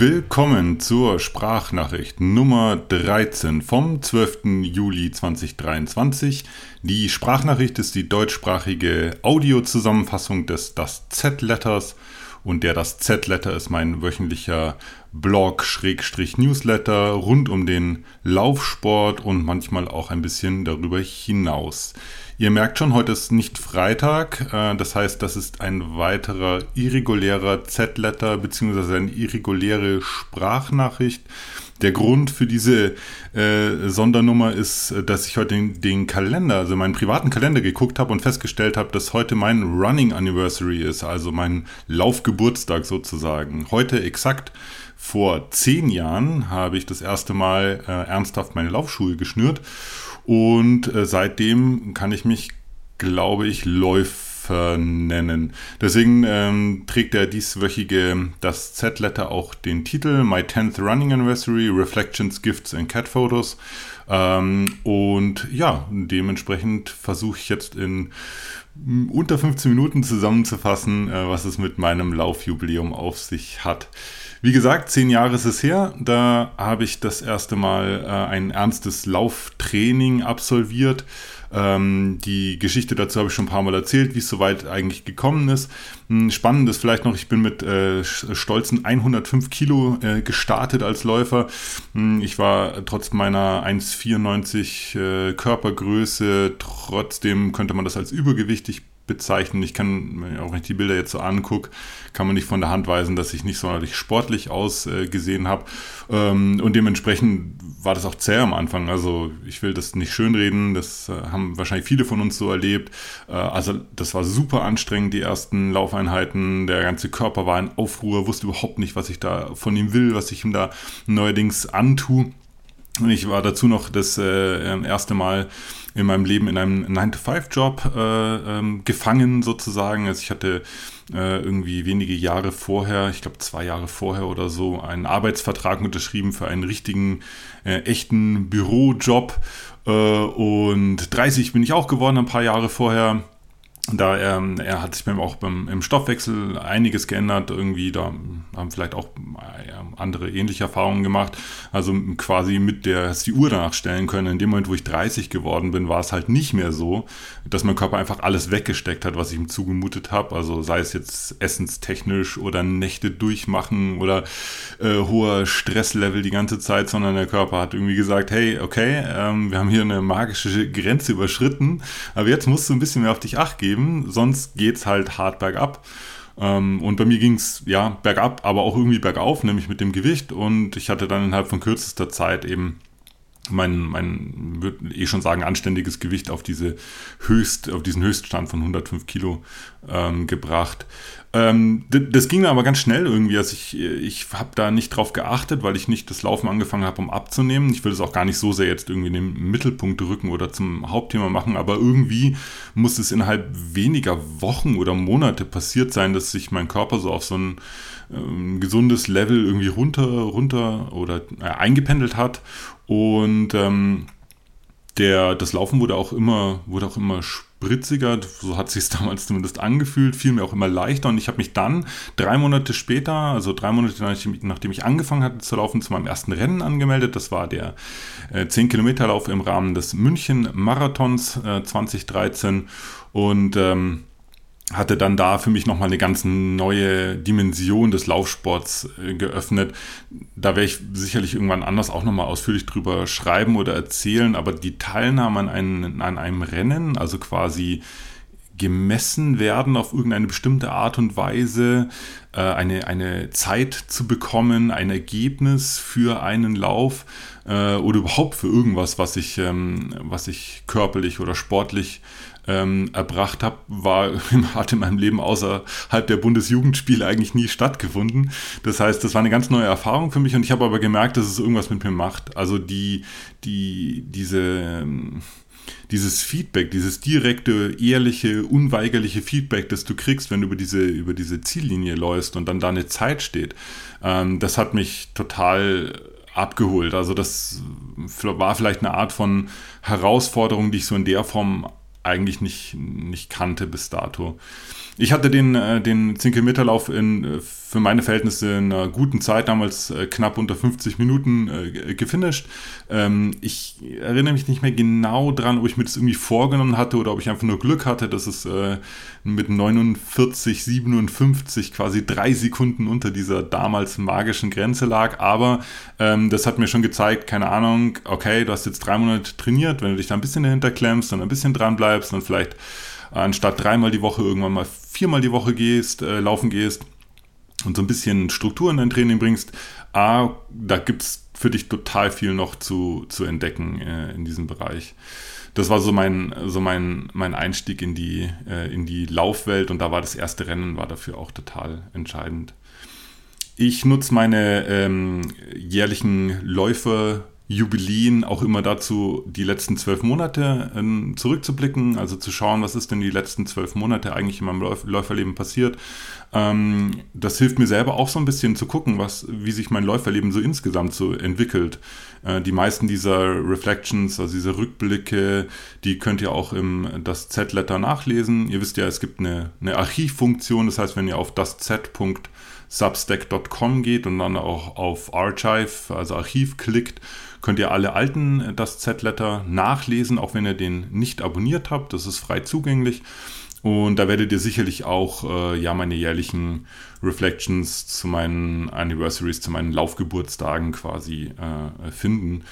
Willkommen zur Sprachnachricht Nummer 13 vom 12. Juli 2023. Die Sprachnachricht ist die deutschsprachige Audiozusammenfassung des Das Z-Letters und der Das Z-Letter ist mein wöchentlicher Blog-Newsletter rund um den Laufsport und manchmal auch ein bisschen darüber hinaus. Ihr merkt schon, heute ist nicht Freitag. Äh, das heißt, das ist ein weiterer irregulärer Z-Letter beziehungsweise eine irreguläre Sprachnachricht. Der Grund für diese äh, Sondernummer ist, dass ich heute den, den, Kalender, also meinen privaten Kalender geguckt habe und festgestellt habe, dass heute mein Running Anniversary ist, also mein Laufgeburtstag sozusagen. Heute exakt vor zehn Jahren habe ich das erste Mal äh, ernsthaft meine Laufschuhe geschnürt und äh, seitdem kann ich mich, glaube ich, Läufer nennen. Deswegen ähm, trägt der dieswöchige das Z-Letter auch den Titel My 10th Running Anniversary, Reflections, Gifts and Cat Photos. Ähm, und ja, dementsprechend versuche ich jetzt in unter 15 Minuten zusammenzufassen, äh, was es mit meinem Laufjubiläum auf sich hat. Wie gesagt, zehn Jahre ist es her. Da habe ich das erste Mal äh, ein ernstes Lauftraining absolviert. Ähm, die Geschichte dazu habe ich schon ein paar Mal erzählt, wie es soweit eigentlich gekommen ist. Hm, spannend ist vielleicht noch, ich bin mit äh, stolzen 105 Kilo äh, gestartet als Läufer. Hm, ich war trotz meiner 1,94 äh, Körpergröße, trotzdem könnte man das als übergewichtig bezeichnen. Ich kann, auch wenn ich die Bilder jetzt so angucke, kann man nicht von der Hand weisen, dass ich nicht sonderlich sportlich ausgesehen äh, habe. Ähm, und dementsprechend war das auch zäh am Anfang. Also ich will das nicht schönreden, das äh, haben wahrscheinlich viele von uns so erlebt. Äh, also das war super anstrengend, die ersten Laufeinheiten. Der ganze Körper war in Aufruhr, wusste überhaupt nicht, was ich da von ihm will, was ich ihm da neuerdings antue. Und ich war dazu noch das äh, erste Mal in meinem Leben in einem 9-to-5-Job äh, ähm, gefangen sozusagen. Also ich hatte äh, irgendwie wenige Jahre vorher, ich glaube zwei Jahre vorher oder so, einen Arbeitsvertrag unterschrieben für einen richtigen, äh, echten Bürojob. Äh, und 30 bin ich auch geworden, ein paar Jahre vorher da ähm, er hat sich auch beim, im Stoffwechsel einiges geändert. Irgendwie, da haben vielleicht auch äh, andere ähnliche Erfahrungen gemacht. Also quasi mit der, die Uhr danach stellen können. In dem Moment, wo ich 30 geworden bin, war es halt nicht mehr so, dass mein Körper einfach alles weggesteckt hat, was ich ihm zugemutet habe. Also sei es jetzt essenstechnisch oder Nächte durchmachen oder äh, hoher Stresslevel die ganze Zeit, sondern der Körper hat irgendwie gesagt, hey, okay, ähm, wir haben hier eine magische Grenze überschritten, aber jetzt musst du ein bisschen mehr auf dich acht geben geben, sonst geht es halt hart bergab. Ähm, und bei mir ging es ja bergab, aber auch irgendwie bergauf, nämlich mit dem Gewicht. Und ich hatte dann innerhalb von kürzester Zeit eben mein, mein würde eh schon sagen, anständiges Gewicht auf diese Höchst, auf diesen Höchststand von 105 Kilo ähm, gebracht. Ähm, das ging aber ganz schnell irgendwie. Also ich, ich habe da nicht drauf geachtet, weil ich nicht das Laufen angefangen habe, um abzunehmen. Ich will das auch gar nicht so sehr jetzt irgendwie in den Mittelpunkt rücken oder zum Hauptthema machen, aber irgendwie muss es innerhalb weniger Wochen oder Monate passiert sein, dass sich mein Körper so auf so ein ähm, gesundes Level irgendwie runter, runter oder äh, eingependelt hat. Und ähm, der, das Laufen wurde auch immer, wurde auch immer spritziger, so hat sich damals zumindest angefühlt, fiel mir auch immer leichter und ich habe mich dann drei Monate später, also drei Monate nachdem ich angefangen hatte zu laufen, zu meinem ersten Rennen angemeldet. Das war der äh, 10 Kilometer Lauf im Rahmen des München Marathons äh, 2013 und ähm, hatte dann da für mich nochmal eine ganz neue Dimension des Laufsports äh, geöffnet. Da werde ich sicherlich irgendwann anders auch nochmal ausführlich drüber schreiben oder erzählen, aber die Teilnahme an, einen, an einem Rennen, also quasi gemessen werden auf irgendeine bestimmte Art und Weise, äh, eine, eine Zeit zu bekommen, ein Ergebnis für einen Lauf äh, oder überhaupt für irgendwas, was ich, ähm, was ich körperlich oder sportlich ähm, erbracht habe, war hat in meinem Leben außerhalb der Bundesjugendspiele eigentlich nie stattgefunden. Das heißt, das war eine ganz neue Erfahrung für mich und ich habe aber gemerkt, dass es irgendwas mit mir macht. Also die, die, diese, ähm, dieses Feedback, dieses direkte, ehrliche, unweigerliche Feedback, das du kriegst, wenn du über diese, über diese Ziellinie läufst und dann da eine Zeit steht, ähm, das hat mich total abgeholt. Also das war vielleicht eine Art von Herausforderung, die ich so in der Form eigentlich nicht, nicht kannte bis dato. ich hatte den, äh, den 10 Kilometer Lauf in, äh, für meine Verhältnisse in einer guten Zeit, damals äh, knapp unter 50 Minuten äh, gefinisht. Ähm, ich erinnere mich nicht mehr genau dran, ob ich mir das irgendwie vorgenommen hatte oder ob ich einfach nur Glück hatte, dass es äh, mit 49, 57 quasi drei Sekunden unter dieser damals magischen Grenze lag. Aber ähm, das hat mir schon gezeigt, keine Ahnung, okay, du hast jetzt drei Monate trainiert, wenn du dich da ein bisschen dahinter klemmst und ein bisschen dran bleibst und vielleicht anstatt dreimal die Woche irgendwann mal viermal die Woche gehst, äh, laufen gehst und so ein bisschen Struktur in dein Training bringst, A, da gibt es für dich total viel noch zu, zu entdecken äh, in diesem Bereich. Das war so mein, so mein, mein Einstieg in die, äh, in die Laufwelt und da war das erste Rennen war dafür auch total entscheidend. Ich nutze meine ähm, jährlichen Läufe Jubiläen auch immer dazu, die letzten zwölf Monate ähm, zurückzublicken, also zu schauen, was ist denn die letzten zwölf Monate eigentlich in meinem Läuf Läuferleben passiert. Ähm, das hilft mir selber auch so ein bisschen zu gucken, was, wie sich mein Läuferleben so insgesamt so entwickelt. Äh, die meisten dieser Reflections, also diese Rückblicke, die könnt ihr auch im das Z-Letter nachlesen. Ihr wisst ja, es gibt eine, eine Archivfunktion, das heißt, wenn ihr auf das Z.substack.com geht und dann auch auf Archive, also Archiv klickt, könnt ihr alle alten äh, das Z-Letter nachlesen, auch wenn ihr den nicht abonniert habt. Das ist frei zugänglich. Und da werdet ihr sicherlich auch äh, ja meine jährlichen Reflections zu meinen Anniversaries, zu meinen Laufgeburtstagen quasi äh, finden.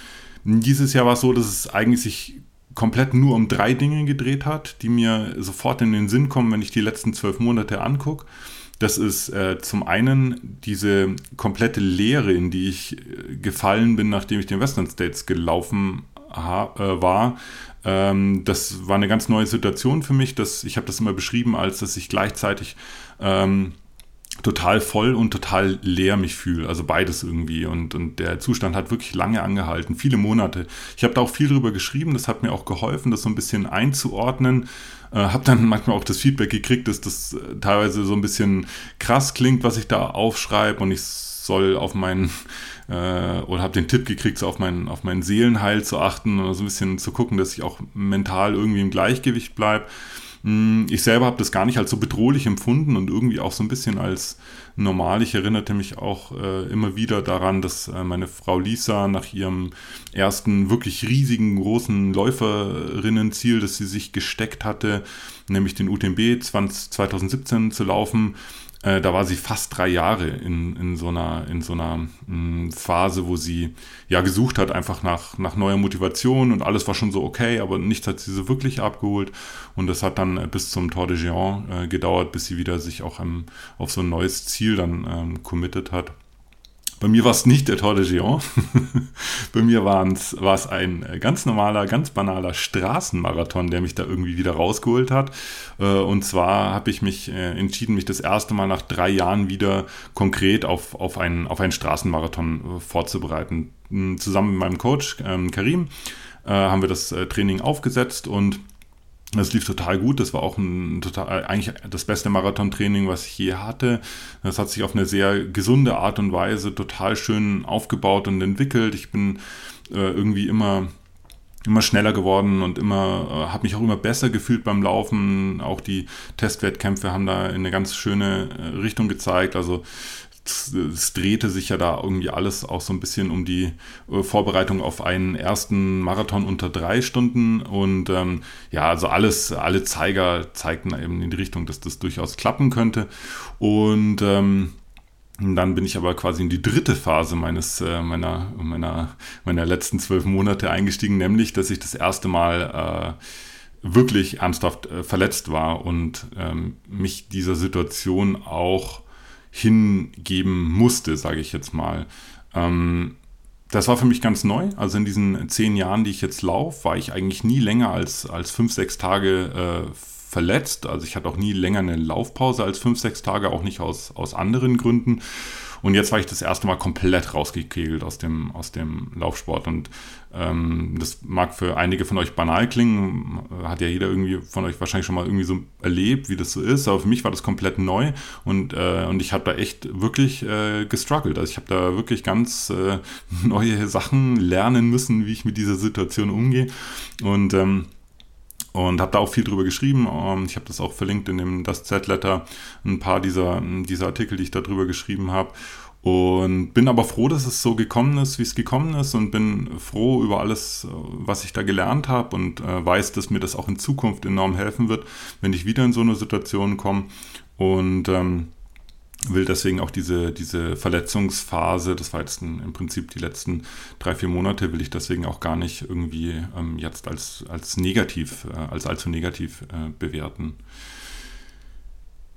Dieses Jahr war es so, dass es eigentlich sich komplett nur um drei Dinge gedreht hat, die mir sofort in den Sinn kommen, wenn ich die letzten zwölf Monate angucke. Das ist äh, zum einen diese komplette Leere, in die ich äh, gefallen bin, nachdem ich den Western States gelaufen äh, war. Ähm, das war eine ganz neue Situation für mich. Dass, ich habe das immer beschrieben, als dass ich gleichzeitig ähm, total voll und total leer mich fühle. Also beides irgendwie. Und, und der Zustand hat wirklich lange angehalten, viele Monate. Ich habe da auch viel drüber geschrieben, das hat mir auch geholfen, das so ein bisschen einzuordnen. Äh, habe dann manchmal auch das Feedback gekriegt, dass das äh, teilweise so ein bisschen krass klingt, was ich da aufschreibe und ich soll auf meinen äh, oder habe den Tipp gekriegt, so auf meinen auf meinen Seelenheil zu achten und so ein bisschen zu gucken, dass ich auch mental irgendwie im Gleichgewicht bleibe. Hm, ich selber habe das gar nicht als so bedrohlich empfunden und irgendwie auch so ein bisschen als normal. Ich erinnerte mich auch äh, immer wieder daran, dass äh, meine Frau Lisa nach ihrem ersten wirklich riesigen, großen Läuferinnenziel, das sie sich gesteckt hatte, nämlich den UTMB 20, 2017 zu laufen, äh, da war sie fast drei Jahre in, in so einer, in so einer mh, hm, Phase, wo sie ja gesucht hat, einfach nach, nach neuer Motivation und alles war schon so okay, aber nichts hat sie so wirklich abgeholt. Und das hat dann äh, bis zum Tour de Géant äh, gedauert, bis sie wieder sich auch ähm, auf so ein neues Ziel dann ähm, committed hat. Bei mir war es nicht der Tour de Géant. Bei mir war es ein äh, ganz normaler, ganz banaler Straßenmarathon, der mich da irgendwie wieder rausgeholt hat. Äh, und zwar habe ich mich äh, entschieden, mich das erste Mal nach drei Jahren wieder konkret auf, auf, einen, auf einen Straßenmarathon vorzubereiten. Hm, zusammen mit meinem Coach ähm, Karim haben wir das Training aufgesetzt und das lief total gut. Das war auch ein total, eigentlich das beste Marathontraining, was ich je hatte. Das hat sich auf eine sehr gesunde Art und Weise total schön aufgebaut und entwickelt. Ich bin äh, irgendwie immer immer schneller geworden und immer äh, habe mich auch immer besser gefühlt beim Laufen. Auch die Testwettkämpfe haben da in eine ganz schöne äh, Richtung gezeigt. Also es drehte sich ja da irgendwie alles auch so ein bisschen um die äh, Vorbereitung auf einen ersten Marathon unter drei Stunden. Und ähm, ja, also alles, alle Zeiger zeigten eben in die Richtung, dass das durchaus klappen könnte. Und ähm, dann bin ich aber quasi in die dritte Phase meines, äh, meiner, meiner, meiner letzten zwölf Monate eingestiegen, nämlich, dass ich das erste Mal äh, wirklich ernsthaft äh, verletzt war und ähm, mich dieser Situation auch hingeben musste, sage ich jetzt mal. Ähm, das war für mich ganz neu. Also in diesen zehn Jahren, die ich jetzt laufe, war ich eigentlich nie länger als, als fünf, sechs Tage äh, verletzt. Also ich hatte auch nie länger eine Laufpause als fünf, sechs Tage, auch nicht aus, aus anderen Gründen. Und jetzt war ich das erste Mal komplett rausgekegelt aus dem, aus dem Laufsport. Und ähm, das mag für einige von euch banal klingen, hat ja jeder irgendwie von euch wahrscheinlich schon mal irgendwie so erlebt, wie das so ist. Aber für mich war das komplett neu und, äh, und ich habe da echt wirklich äh, gestruggelt. Also ich habe da wirklich ganz äh, neue Sachen lernen müssen, wie ich mit dieser Situation umgehe. Und ähm, und habe da auch viel drüber geschrieben. Ähm, ich habe das auch verlinkt in dem Das Z-Letter, ein paar dieser, dieser Artikel, die ich da drüber geschrieben habe. Und bin aber froh, dass es so gekommen ist, wie es gekommen ist und bin froh über alles, was ich da gelernt habe und äh, weiß, dass mir das auch in Zukunft enorm helfen wird, wenn ich wieder in so eine Situation komme. Und ähm, will deswegen auch diese, diese Verletzungsphase, das war jetzt im Prinzip die letzten drei, vier Monate, will ich deswegen auch gar nicht irgendwie ähm, jetzt als, als negativ, äh, als allzu negativ äh, bewerten.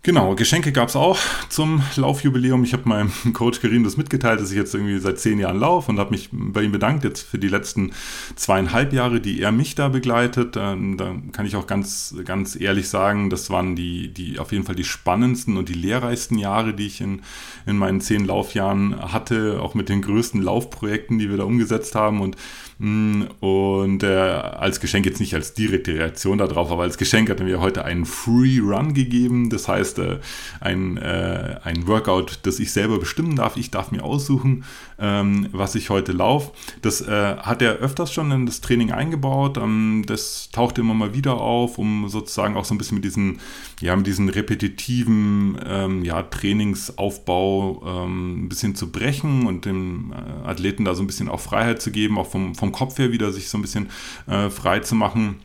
Genau, Geschenke gab es auch zum Laufjubiläum. Ich habe meinem Coach Karim das mitgeteilt, dass ich jetzt irgendwie seit zehn Jahren laufe und habe mich bei ihm bedankt jetzt für die letzten zweieinhalb Jahre, die er mich da begleitet. Ähm, da kann ich auch ganz, ganz ehrlich sagen, das waren die, die auf jeden Fall die spannendsten und die lehrreichsten Jahre, die ich in, in meinen zehn Laufjahren hatte, auch mit den größten Laufprojekten, die wir da umgesetzt haben. Und Mm, und äh, als Geschenk jetzt nicht als direkte Reaktion darauf, aber als Geschenk hat er mir heute einen Free Run gegeben. Das heißt, äh, ein, äh, ein Workout, das ich selber bestimmen darf. Ich darf mir aussuchen, ähm, was ich heute laufe. Das äh, hat er öfters schon in das Training eingebaut. Ähm, das taucht immer mal wieder auf, um sozusagen auch so ein bisschen mit diesen, ja, mit diesen repetitiven ähm, ja, Trainingsaufbau ähm, ein bisschen zu brechen und dem äh, Athleten da so ein bisschen auch Freiheit zu geben, auch vom, vom vom Kopf her wieder sich so ein bisschen äh, frei zu machen.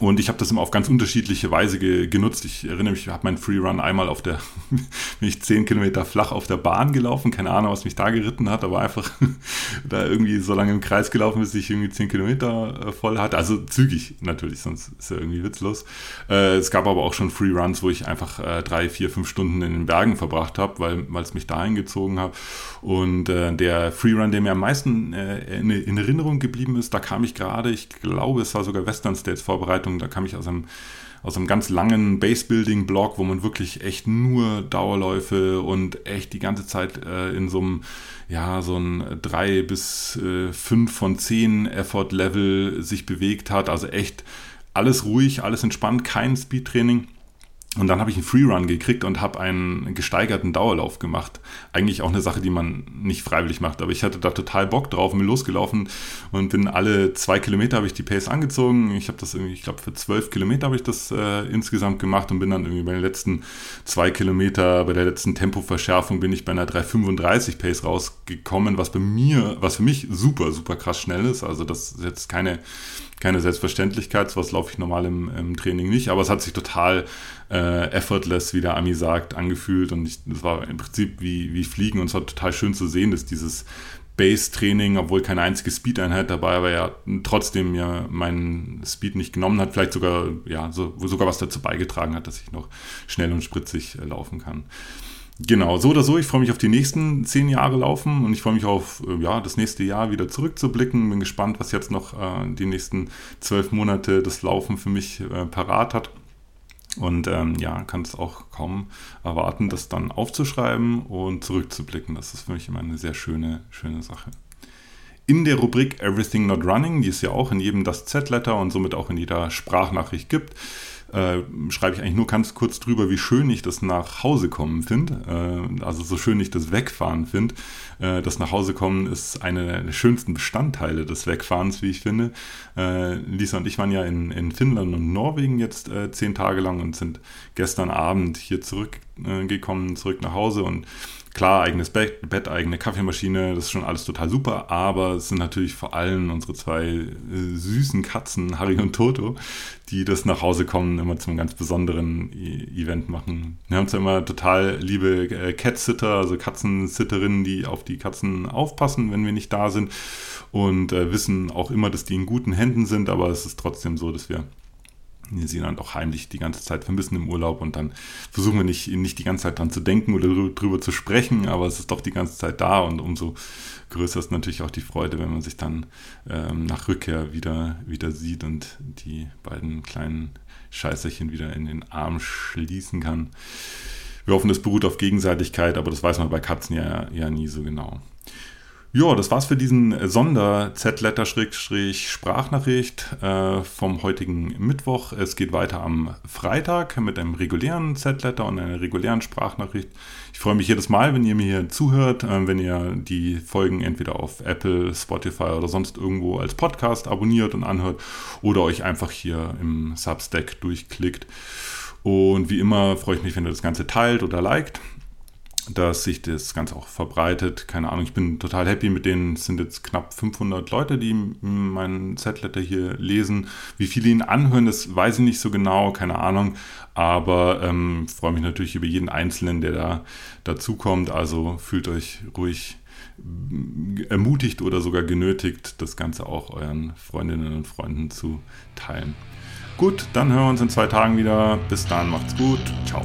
Und ich habe das immer auf ganz unterschiedliche Weise ge genutzt. Ich erinnere mich, ich habe meinen Freerun einmal auf der, bin ich zehn Kilometer flach auf der Bahn gelaufen. Keine Ahnung, was mich da geritten hat, aber einfach da irgendwie so lange im Kreis gelaufen, bis ich irgendwie zehn Kilometer äh, voll hatte. Also zügig natürlich, sonst ist ja irgendwie witzlos. Äh, es gab aber auch schon Freeruns, wo ich einfach äh, drei, vier, fünf Stunden in den Bergen verbracht habe, weil es mich dahin gezogen hat. Und äh, der Freerun, der mir am meisten äh, in, in Erinnerung geblieben ist, da kam ich gerade, ich glaube, es war sogar Western States Vorbereitung Vorbereitung, da kam ich aus einem, aus einem ganz langen Base-Building-Blog, wo man wirklich echt nur Dauerläufe und echt die ganze Zeit äh, in so einem, ja, so ein 3 bis äh, 5 von 10 Effort-Level sich bewegt hat. Also echt alles ruhig, alles entspannt, kein Speed-Training. Und dann habe ich einen Freerun gekriegt und habe einen gesteigerten Dauerlauf gemacht. Eigentlich auch eine Sache, die man nicht freiwillig macht, aber ich hatte da total Bock drauf, bin losgelaufen und bin alle zwei Kilometer habe ich die Pace angezogen. Ich habe das irgendwie, ich glaube für zwölf Kilometer habe ich das äh, insgesamt gemacht und bin dann irgendwie bei den letzten zwei Kilometer, bei der letzten Tempoverschärfung bin ich bei einer 335 Pace rausgekommen, was bei mir, was für mich super, super krass schnell ist. Also das ist jetzt keine keine Selbstverständlichkeit, sowas laufe ich normal im, im, Training nicht, aber es hat sich total äh, effortless, wie der Ami sagt, angefühlt und es war im Prinzip wie, wie Fliegen und es war total schön zu sehen, dass dieses Base-Training, obwohl keine einzige Speed-Einheit dabei war, ja trotzdem ja meinen Speed nicht genommen hat, vielleicht sogar, ja, so, sogar was dazu beigetragen hat, dass ich noch schnell und spritzig äh, laufen kann. Genau, so oder so, ich freue mich auf die nächsten zehn Jahre laufen und ich freue mich auf äh, ja, das nächste Jahr wieder zurückzublicken. Bin gespannt, was jetzt noch äh, die nächsten zwölf Monate das Laufen für mich äh, parat hat. Und ähm, ja, kann es auch kaum erwarten, das dann aufzuschreiben und zurückzublicken. Das ist für mich immer eine sehr schöne, schöne Sache. In der Rubrik Everything Not Running, die es ja auch in jedem das Z-Letter und somit auch in jeder Sprachnachricht gibt, äh, schreibe ich eigentlich nur ganz kurz drüber, wie schön ich das nach Hause kommen finde. Äh, also so schön ich das Wegfahren finde. Äh, das nach Hause kommen ist einer der schönsten Bestandteile des Wegfahrens, wie ich finde. Äh, Lisa und ich waren ja in, in Finnland und Norwegen jetzt äh, zehn Tage lang und sind gestern Abend hier zurückgekommen, zurück nach Hause und Klar, eigenes Bett, Bett, eigene Kaffeemaschine, das ist schon alles total super, aber es sind natürlich vor allem unsere zwei äh, süßen Katzen, Harry und Toto, die das nach Hause kommen, immer zum ganz besonderen e Event machen. Wir haben zwar immer total liebe äh, Cat-Sitter, also Katzensitterinnen, die auf die Katzen aufpassen, wenn wir nicht da sind und äh, wissen auch immer, dass die in guten Händen sind, aber es ist trotzdem so, dass wir dann auch heimlich die ganze Zeit vermissen im Urlaub und dann versuchen wir nicht, nicht die ganze Zeit dran zu denken oder drüber zu sprechen, aber es ist doch die ganze Zeit da und umso größer ist natürlich auch die Freude, wenn man sich dann ähm, nach Rückkehr wieder, wieder sieht und die beiden kleinen Scheißerchen wieder in den Arm schließen kann. Wir hoffen, das beruht auf Gegenseitigkeit, aber das weiß man bei Katzen ja, ja nie so genau. Ja, das war's für diesen Sonder-Z-Letter-Sprachnachricht äh, vom heutigen Mittwoch. Es geht weiter am Freitag mit einem regulären Z-Letter und einer regulären Sprachnachricht. Ich freue mich jedes Mal, wenn ihr mir hier zuhört, äh, wenn ihr die Folgen entweder auf Apple, Spotify oder sonst irgendwo als Podcast abonniert und anhört oder euch einfach hier im Substack durchklickt. Und wie immer freue ich mich, wenn ihr das Ganze teilt oder liked dass sich das Ganze auch verbreitet. Keine Ahnung, ich bin total happy mit denen. Es sind jetzt knapp 500 Leute, die meinen Z-Letter hier lesen. Wie viele ihn anhören, das weiß ich nicht so genau, keine Ahnung. Aber ähm, freue mich natürlich über jeden Einzelnen, der da dazukommt. Also fühlt euch ruhig ermutigt oder sogar genötigt, das Ganze auch euren Freundinnen und Freunden zu teilen. Gut, dann hören wir uns in zwei Tagen wieder. Bis dann, macht's gut. Ciao.